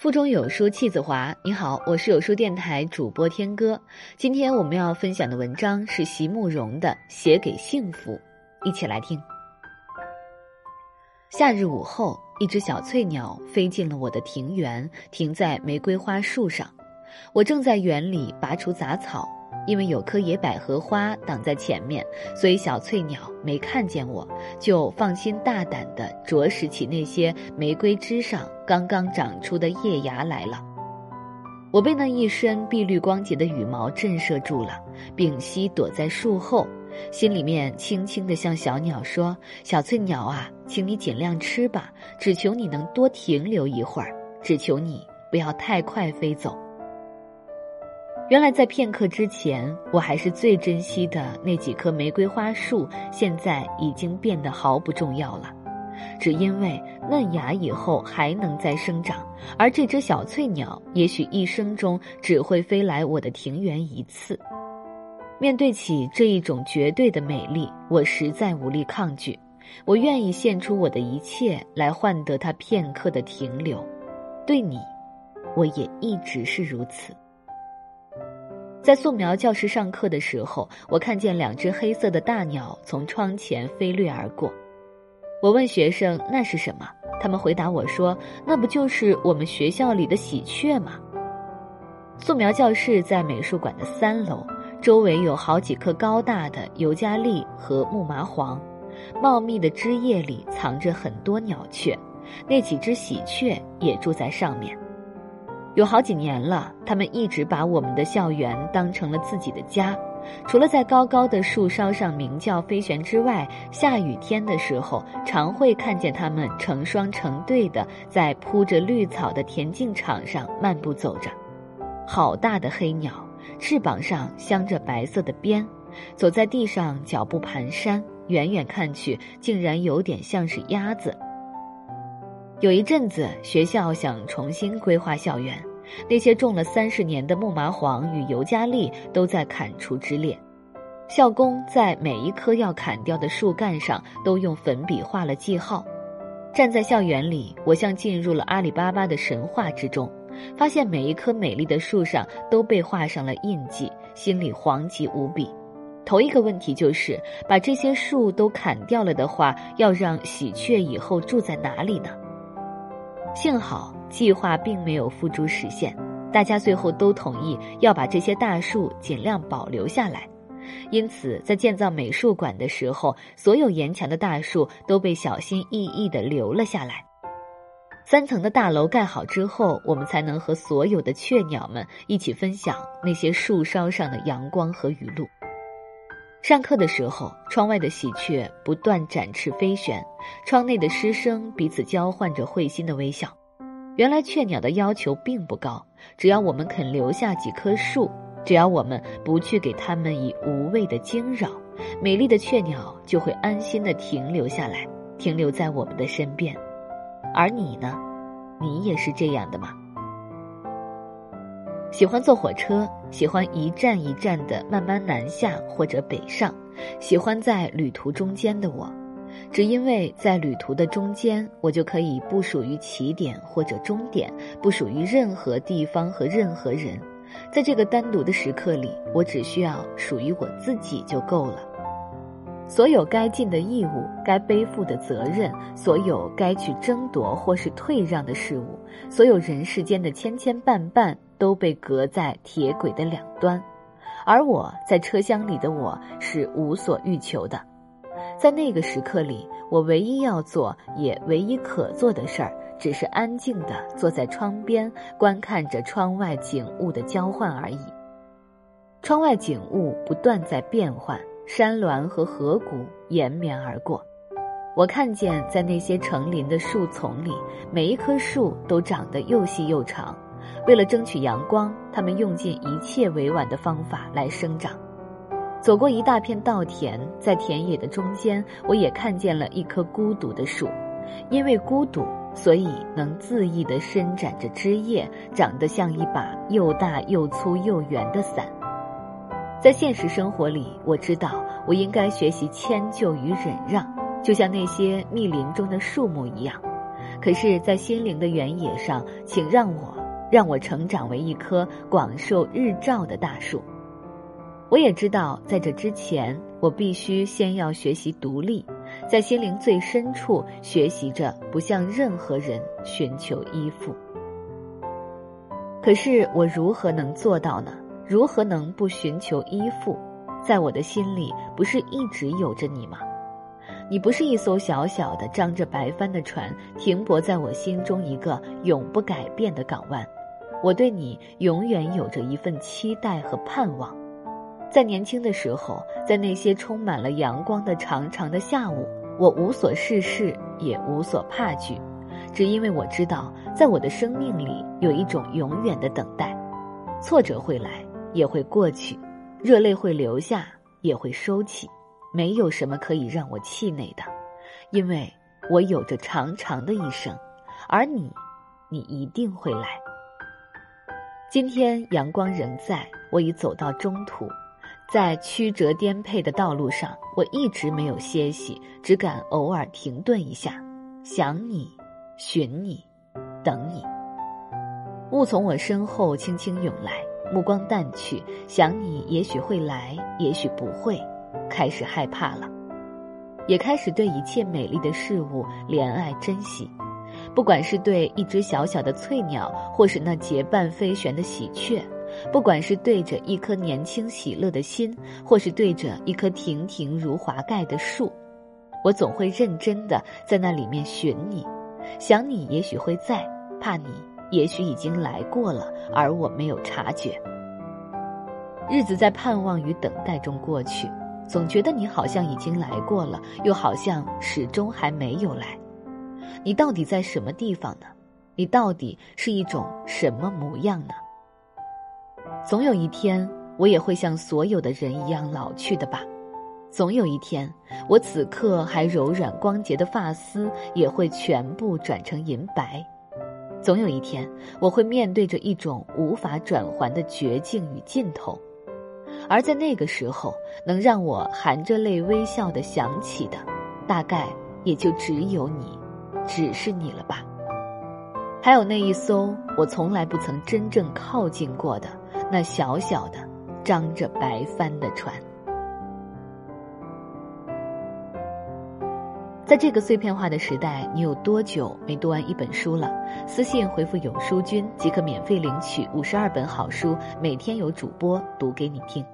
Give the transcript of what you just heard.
腹中有书气自华。你好，我是有书电台主播天歌。今天我们要分享的文章是席慕容的《写给幸福》，一起来听。夏日午后，一只小翠鸟飞进了我的庭园，停在玫瑰花树上。我正在园里拔除杂草。因为有棵野百合花挡在前面，所以小翠鸟没看见我，就放心大胆地啄食起那些玫瑰枝上刚刚长出的叶芽来了。我被那一身碧绿光洁的羽毛震慑住了，屏息躲在树后，心里面轻轻地向小鸟说：“小翠鸟啊，请你尽量吃吧，只求你能多停留一会儿，只求你不要太快飞走。”原来在片刻之前，我还是最珍惜的那几棵玫瑰花树，现在已经变得毫不重要了，只因为嫩芽以后还能再生长，而这只小翠鸟也许一生中只会飞来我的庭园一次。面对起这一种绝对的美丽，我实在无力抗拒，我愿意献出我的一切来换得它片刻的停留。对你，我也一直是如此。在素描教室上课的时候，我看见两只黑色的大鸟从窗前飞掠而过。我问学生那是什么，他们回答我说：“那不就是我们学校里的喜鹊吗？”素描教室在美术馆的三楼，周围有好几棵高大的尤加利和木麻黄，茂密的枝叶里藏着很多鸟雀，那几只喜鹊也住在上面。有好几年了，他们一直把我们的校园当成了自己的家。除了在高高的树梢上鸣叫飞旋之外，下雨天的时候，常会看见它们成双成对的在铺着绿草的田径场上漫步走着。好大的黑鸟，翅膀上镶着白色的边，走在地上脚步蹒跚，远远看去竟然有点像是鸭子。有一阵子，学校想重新规划校园，那些种了三十年的木麻黄与尤加利都在砍除之列。校工在每一棵要砍掉的树干上都用粉笔画了记号。站在校园里，我像进入了阿里巴巴的神话之中，发现每一棵美丽的树上都被画上了印记，心里惶急无比。头一个问题就是，把这些树都砍掉了的话，要让喜鹊以后住在哪里呢？幸好计划并没有付诸实现，大家最后都同意要把这些大树尽量保留下来。因此，在建造美术馆的时候，所有沿墙的大树都被小心翼翼地留了下来。三层的大楼盖好之后，我们才能和所有的雀鸟们一起分享那些树梢上的阳光和雨露。上课的时候，窗外的喜鹊不断展翅飞旋，窗内的师生彼此交换着会心的微笑。原来雀鸟的要求并不高，只要我们肯留下几棵树，只要我们不去给它们以无谓的惊扰，美丽的雀鸟就会安心的停留下来，停留在我们的身边。而你呢？你也是这样的吗？喜欢坐火车，喜欢一站一站的慢慢南下或者北上，喜欢在旅途中间的我，只因为在旅途的中间，我就可以不属于起点或者终点，不属于任何地方和任何人，在这个单独的时刻里，我只需要属于我自己就够了。所有该尽的义务，该背负的责任，所有该去争夺或是退让的事物，所有人世间的千千绊绊，都被隔在铁轨的两端，而我在车厢里的我是无所欲求的。在那个时刻里，我唯一要做也唯一可做的事儿，只是安静地坐在窗边，观看着窗外景物的交换而已。窗外景物不断在变换。山峦和河谷延绵而过，我看见在那些成林的树丛里，每一棵树都长得又细又长。为了争取阳光，它们用尽一切委婉的方法来生长。走过一大片稻田，在田野的中间，我也看见了一棵孤独的树。因为孤独，所以能恣意地伸展着枝叶，长得像一把又大又粗又圆的伞。在现实生活里，我知道我应该学习迁就与忍让，就像那些密林中的树木一样。可是，在心灵的原野上，请让我让我成长为一棵广受日照的大树。我也知道，在这之前，我必须先要学习独立，在心灵最深处学习着不向任何人寻求依附。可是，我如何能做到呢？如何能不寻求依附？在我的心里，不是一直有着你吗？你不是一艘小小的、张着白帆的船，停泊在我心中一个永不改变的港湾。我对你永远有着一份期待和盼望。在年轻的时候，在那些充满了阳光的长长的下午，我无所事事，也无所怕惧，只因为我知道，在我的生命里有一种永远的等待。挫折会来，也会过去；热泪会流下，也会收起。没有什么可以让我气馁的，因为我有着长长的一生，而你，你一定会来。今天阳光仍在，我已走到中途，在曲折颠沛的道路上，我一直没有歇息，只敢偶尔停顿一下，想你，寻你，等你。雾从我身后轻轻涌来，目光淡去，想你也许会来，也许不会。开始害怕了，也开始对一切美丽的事物怜爱珍惜，不管是对一只小小的翠鸟，或是那结伴飞旋的喜鹊，不管是对着一颗年轻喜乐的心，或是对着一棵亭亭如华盖的树，我总会认真的在那里面寻你，想你也许会在，怕你也许已经来过了，而我没有察觉。日子在盼望与等待中过去。总觉得你好像已经来过了，又好像始终还没有来。你到底在什么地方呢？你到底是一种什么模样呢？总有一天，我也会像所有的人一样老去的吧。总有一天，我此刻还柔软光洁的发丝也会全部转成银白。总有一天，我会面对着一种无法转还的绝境与尽头。而在那个时候，能让我含着泪微笑的想起的，大概也就只有你，只是你了吧。还有那一艘我从来不曾真正靠近过的那小小的、张着白帆的船。在这个碎片化的时代，你有多久没读完一本书了？私信回复“有书君”即可免费领取五十二本好书，每天有主播读给你听。